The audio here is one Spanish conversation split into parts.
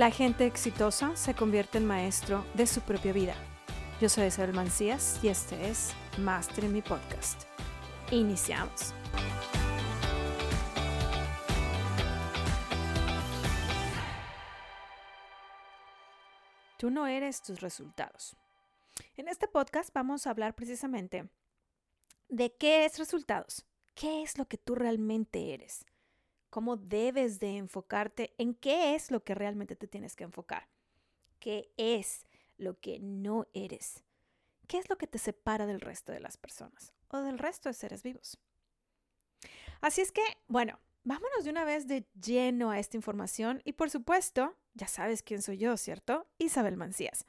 La gente exitosa se convierte en maestro de su propia vida. Yo soy Isabel Mancías y este es Master mi podcast. Iniciamos. Tú no eres tus resultados. En este podcast vamos a hablar precisamente de qué es resultados, qué es lo que tú realmente eres cómo debes de enfocarte en qué es lo que realmente te tienes que enfocar, qué es lo que no eres, qué es lo que te separa del resto de las personas o del resto de seres vivos. Así es que, bueno, vámonos de una vez de lleno a esta información y por supuesto, ya sabes quién soy yo, ¿cierto? Isabel Mancías.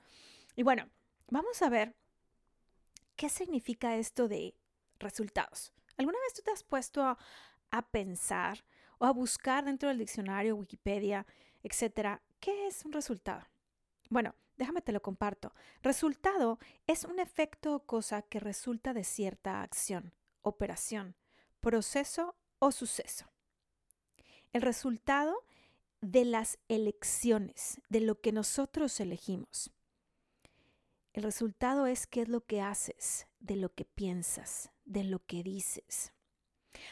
Y bueno, vamos a ver qué significa esto de resultados. ¿Alguna vez tú te has puesto a, a pensar o a buscar dentro del diccionario, Wikipedia, etcétera, ¿qué es un resultado? Bueno, déjame te lo comparto. Resultado es un efecto o cosa que resulta de cierta acción, operación, proceso o suceso. El resultado de las elecciones, de lo que nosotros elegimos. El resultado es qué es lo que haces, de lo que piensas, de lo que dices.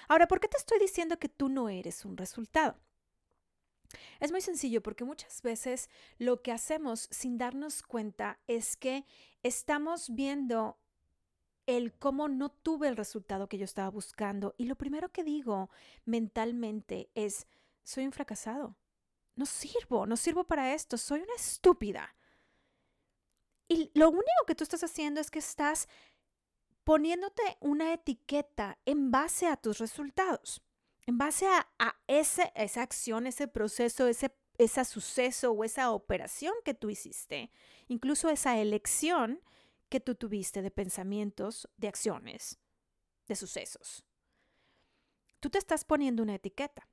Ahora, ¿por qué te estoy diciendo que tú no eres un resultado? Es muy sencillo porque muchas veces lo que hacemos sin darnos cuenta es que estamos viendo el cómo no tuve el resultado que yo estaba buscando y lo primero que digo mentalmente es, soy un fracasado, no sirvo, no sirvo para esto, soy una estúpida. Y lo único que tú estás haciendo es que estás poniéndote una etiqueta en base a tus resultados, en base a, ese, esa acción, ese proceso, ese, ese suceso o esa operación que tú hiciste, incluso esa elección que tú tuviste de pensamientos, de acciones, de sucesos. Tú te estás poniendo una etiqueta.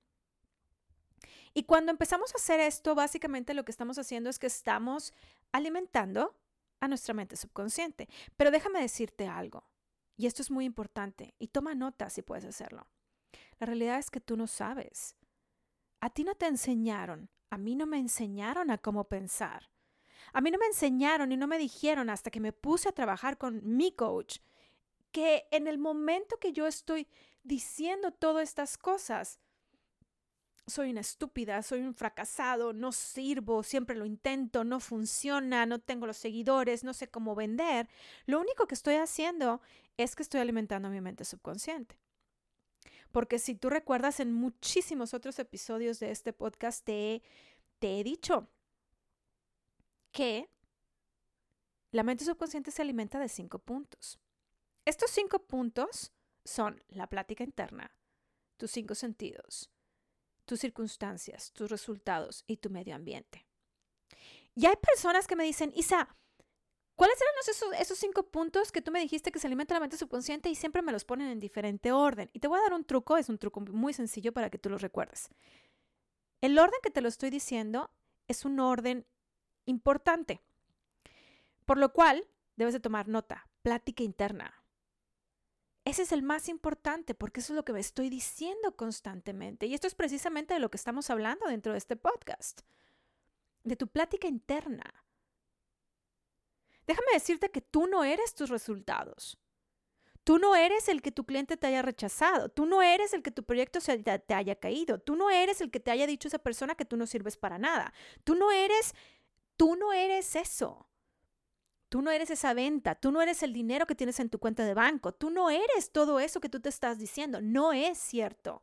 Y cuando empezamos a hacer esto, básicamente lo que estamos haciendo es que estamos alimentando a nuestra mente subconsciente. Pero déjame decirte algo. Y esto es muy importante y toma nota si puedes hacerlo. La realidad es que tú no sabes. A ti no te enseñaron, a mí no me enseñaron a cómo pensar. A mí no me enseñaron y no me dijeron hasta que me puse a trabajar con mi coach que en el momento que yo estoy diciendo todas estas cosas, soy una estúpida, soy un fracasado, no sirvo, siempre lo intento, no funciona, no tengo los seguidores, no sé cómo vender. Lo único que estoy haciendo es que estoy alimentando mi mente subconsciente. Porque si tú recuerdas en muchísimos otros episodios de este podcast, te, te he dicho que la mente subconsciente se alimenta de cinco puntos. Estos cinco puntos son la plática interna, tus cinco sentidos, tus circunstancias, tus resultados y tu medio ambiente. Y hay personas que me dicen, Isa, ¿cuáles eran esos, esos cinco puntos que tú me dijiste que se alimenta la mente subconsciente y siempre me los ponen en diferente orden? Y te voy a dar un truco, es un truco muy sencillo para que tú los recuerdes. El orden que te lo estoy diciendo es un orden importante, por lo cual debes de tomar nota, plática interna, ese es el más importante porque eso es lo que me estoy diciendo constantemente. Y esto es precisamente de lo que estamos hablando dentro de este podcast, de tu plática interna. Déjame decirte que tú no eres tus resultados. Tú no eres el que tu cliente te haya rechazado. Tú no eres el que tu proyecto se te haya caído. Tú no eres el que te haya dicho esa persona que tú no sirves para nada. Tú no eres, tú no eres eso. Tú no eres esa venta, tú no eres el dinero que tienes en tu cuenta de banco, tú no eres todo eso que tú te estás diciendo, no es cierto.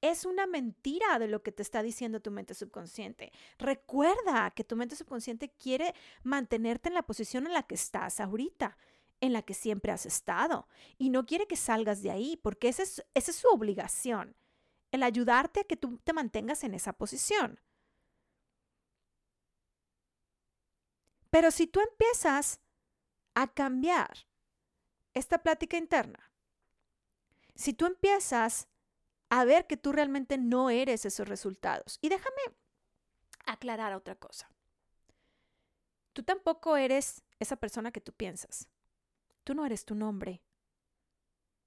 Es una mentira de lo que te está diciendo tu mente subconsciente. Recuerda que tu mente subconsciente quiere mantenerte en la posición en la que estás ahorita, en la que siempre has estado, y no quiere que salgas de ahí, porque esa es, esa es su obligación, el ayudarte a que tú te mantengas en esa posición. Pero si tú empiezas a cambiar esta plática interna, si tú empiezas a ver que tú realmente no eres esos resultados, y déjame aclarar otra cosa, tú tampoco eres esa persona que tú piensas, tú no eres tu nombre,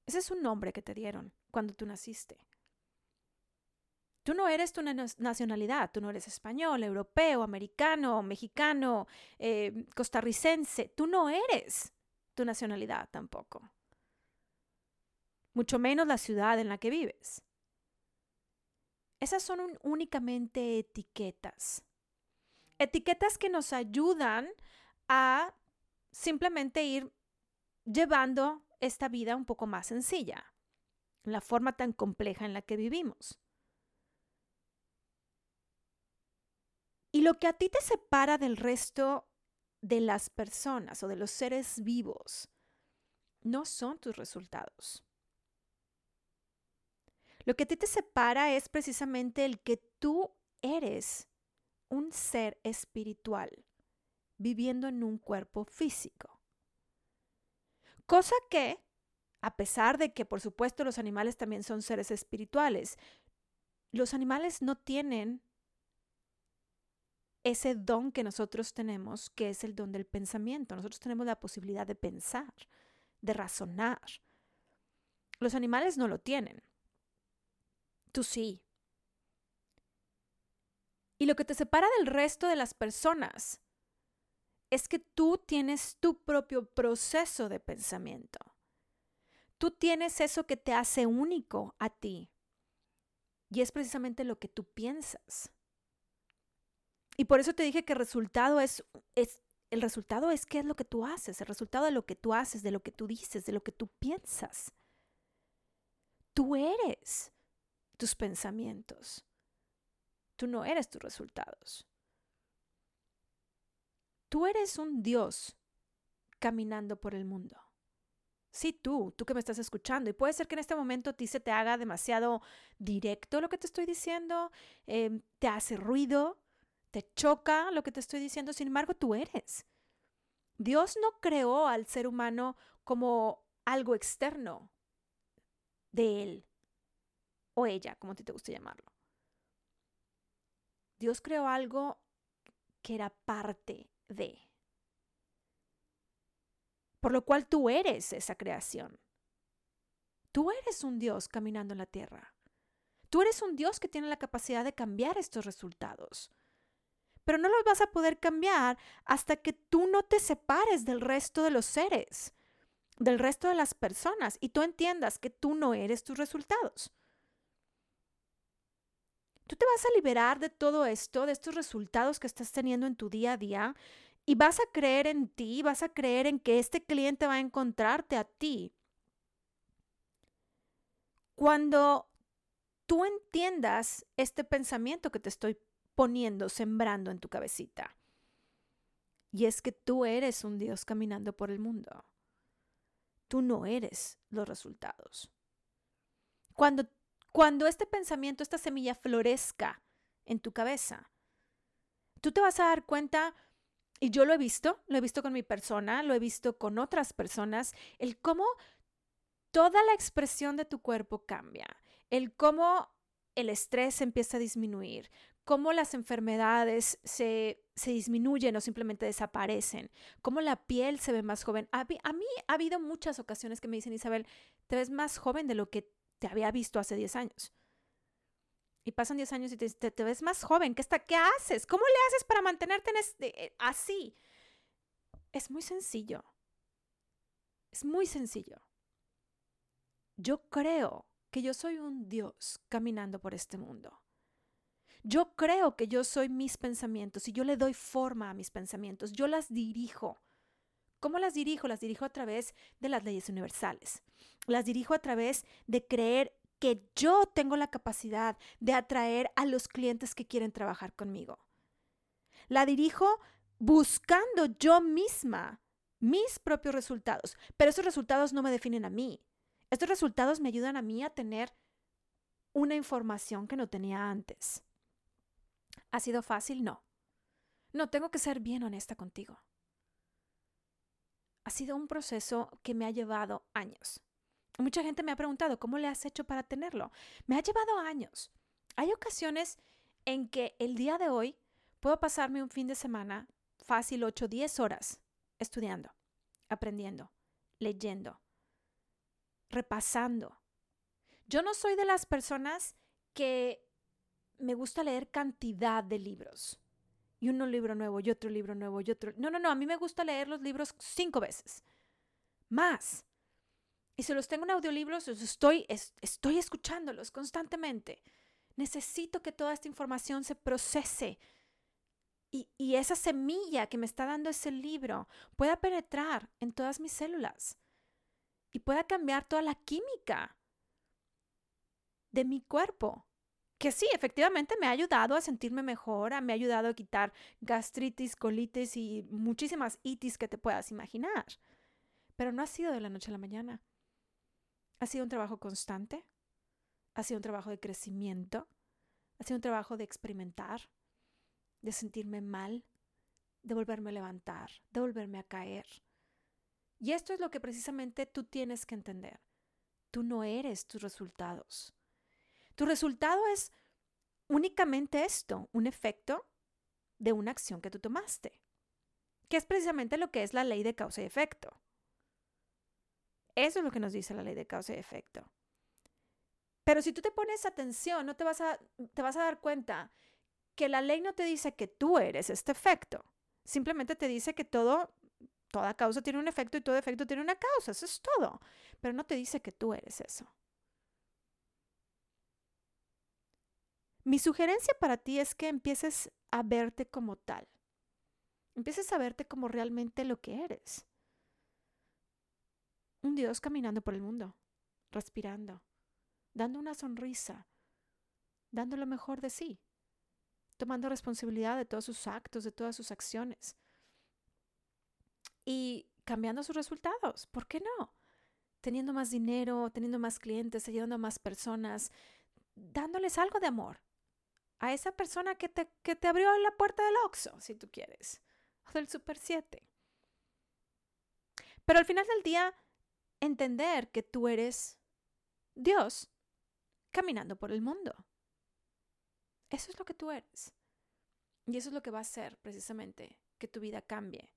ese es un nombre que te dieron cuando tú naciste. Tú no eres tu nacionalidad, tú no eres español, europeo, americano, mexicano, eh, costarricense, tú no eres tu nacionalidad tampoco. Mucho menos la ciudad en la que vives. Esas son únicamente etiquetas. Etiquetas que nos ayudan a simplemente ir llevando esta vida un poco más sencilla, la forma tan compleja en la que vivimos. Y lo que a ti te separa del resto de las personas o de los seres vivos no son tus resultados. Lo que a ti te separa es precisamente el que tú eres un ser espiritual viviendo en un cuerpo físico. Cosa que, a pesar de que por supuesto los animales también son seres espirituales, los animales no tienen ese don que nosotros tenemos, que es el don del pensamiento. Nosotros tenemos la posibilidad de pensar, de razonar. Los animales no lo tienen. Tú sí. Y lo que te separa del resto de las personas es que tú tienes tu propio proceso de pensamiento. Tú tienes eso que te hace único a ti. Y es precisamente lo que tú piensas. Y por eso te dije que el resultado es, es, el resultado es qué es lo que tú haces, el resultado de lo que tú haces, de lo que tú dices, de lo que tú piensas. Tú eres tus pensamientos. Tú no eres tus resultados. Tú eres un Dios caminando por el mundo. Sí, tú, tú que me estás escuchando. Y puede ser que en este momento ti se te haga demasiado directo lo que te estoy diciendo, em, te hace ruido, te choca lo que te estoy diciendo, sin embargo tú eres. Dios no creó al ser humano como algo externo de él o ella, como te gusta llamarlo. Dios creó algo que era parte de. Por lo cual tú eres esa creación. Tú eres un Dios caminando en la tierra. Tú eres un Dios que tiene la capacidad de cambiar estos resultados pero no los vas a poder cambiar hasta que tú no te separes del resto de los seres, del resto de las personas y tú entiendas que tú no eres tus resultados. Tú te vas a liberar de todo esto, de estos resultados que estás teniendo en tu día a día y vas a creer en ti, vas a creer en que este cliente va a encontrarte a ti. Cuando tú entiendas este pensamiento que te estoy poniendo, sembrando en tu cabecita. Y es que tú eres un Dios caminando por el mundo. Tú no eres los resultados. Cuando, cuando este pensamiento, esta semilla florezca en tu cabeza, tú te vas a dar cuenta, y yo lo he visto, lo he visto con mi persona, lo he visto con otras personas, el cómo toda la expresión de tu cuerpo cambia, el cómo el estrés empieza a disminuir, cómo las enfermedades se, disminuyen o simplemente desaparecen, cómo la piel se ve más joven. A, mí ha habido muchas ocasiones que me dicen, Isabel, te ves más joven de lo que te había visto hace 10 años. Y pasan 10 años y te, ves más joven. ¿Qué, está, ¿Qué haces? ¿Cómo le haces para mantenerte este, eh, así? Es muy sencillo. Es muy sencillo. Yo creo que yo soy un Dios caminando por este mundo. Yo creo que yo soy mis pensamientos y yo le doy forma a mis pensamientos, yo las dirijo. ¿Cómo las dirijo? Las dirijo a través de las leyes universales. Las dirijo a través de creer que yo tengo la capacidad de atraer a los clientes que quieren trabajar conmigo. La dirijo buscando yo misma mis propios resultados, pero esos resultados no me definen a mí. Estos resultados me ayudan a mí a tener una información que no tenía antes. ¿Ha sido fácil? No. No, tengo que ser bien honesta contigo. Ha sido un proceso que me ha llevado años. Mucha gente me ha preguntado, ¿cómo le has hecho para tenerlo? Me ha llevado años. Hay ocasiones en que el día de hoy puedo pasarme un fin de semana fácil 8 o 10 horas estudiando, aprendiendo, leyendo, repasando. Yo no soy de las personas que me gusta leer cantidad de libros. Y uno libro nuevo, y otro libro nuevo, y otro... No, no, no, a mí me gusta leer los libros cinco veces. Más. Y si los tengo en audiolibros, estoy, estoy escuchándolos constantemente. Necesito que toda esta información se procese y, y, esa semilla que me está dando ese libro pueda penetrar en todas mis células y pueda cambiar toda la química de mi cuerpo. Que sí, efectivamente me ha ayudado a sentirme mejor, me ha ayudado a quitar gastritis, colitis y muchísimas itis que te puedas imaginar. Pero no ha sido de la noche a la mañana. Ha sido un trabajo constante, ha sido un trabajo de crecimiento, ha sido un trabajo de experimentar, de sentirme mal, de volverme a levantar, de volverme a caer. Y esto es lo que precisamente tú tienes que entender. Tú no eres tus resultados. Tu resultado es únicamente esto, un efecto de una acción que tú tomaste, que es precisamente lo que es la ley de causa y efecto. Eso es lo que nos dice la ley de causa y efecto. Pero si tú te pones atención, no te vas a, te vas a dar cuenta que la ley no te dice que tú eres este efecto. Simplemente te dice que todo, toda causa tiene un efecto y todo efecto tiene una causa. Eso es todo. Pero no te dice que tú eres eso. Mi sugerencia para ti es que empieces a verte como tal. Empieces a verte como realmente lo que eres. Un Dios caminando por el mundo, respirando, dando una sonrisa, dando lo mejor de sí, tomando responsabilidad de todos sus actos, de todas sus acciones y cambiando sus resultados. ¿Por qué no? Teniendo más dinero, teniendo más clientes, ayudando a más personas, dándoles algo de amor a esa persona que te, que te abrió la puerta del Oxxo, si tú quieres, o del Super 7. Pero al final del día, entender que tú eres Dios caminando por el mundo. Eso es lo que tú eres. Y eso es lo que va a hacer precisamente que tu vida cambie.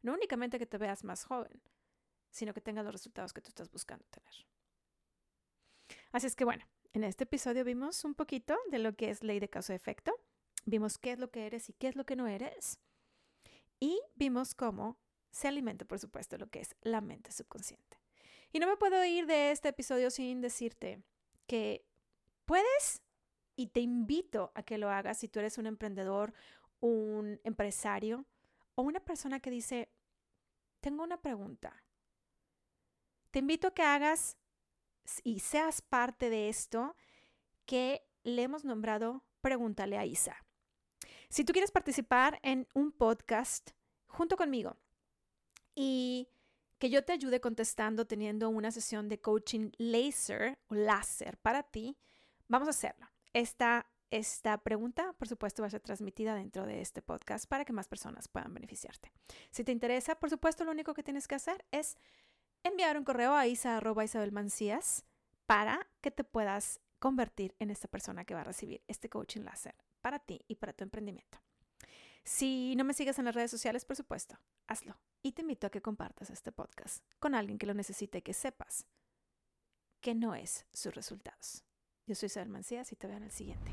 No únicamente que te veas más joven, sino que tengas los resultados que tú estás buscando tener. Así es que bueno, en este episodio vimos un poquito de lo que es ley de causa-efecto. Vimos qué es lo que eres y qué es lo que no eres. Y vimos cómo se alimenta, por supuesto, lo que es la mente subconsciente. Y no me puedo ir de este episodio sin decirte que puedes y te invito a que lo hagas si tú eres un emprendedor, un empresario o una persona que dice, tengo una pregunta. Te invito a que hagas y seas parte de esto que le hemos nombrado Pregúntale a Isa. Si tú quieres participar en un podcast junto conmigo y que yo te ayude contestando teniendo una sesión de coaching laser o láser para ti, vamos a hacerlo. Esta, esta pregunta, por supuesto, va a ser transmitida dentro de este podcast para que más personas puedan beneficiarte. Si te interesa, por supuesto, lo único que tienes que hacer es enviar un correo a isa.isabelmancías para que te puedas convertir en esta persona que va a recibir este coaching láser para ti y para tu emprendimiento. Si no me sigues en las redes sociales, por supuesto, hazlo. Y te invito a que compartas este podcast con alguien que lo necesite y que sepas que no es sus resultados. Yo soy Isabel Mancías y te veo en el siguiente.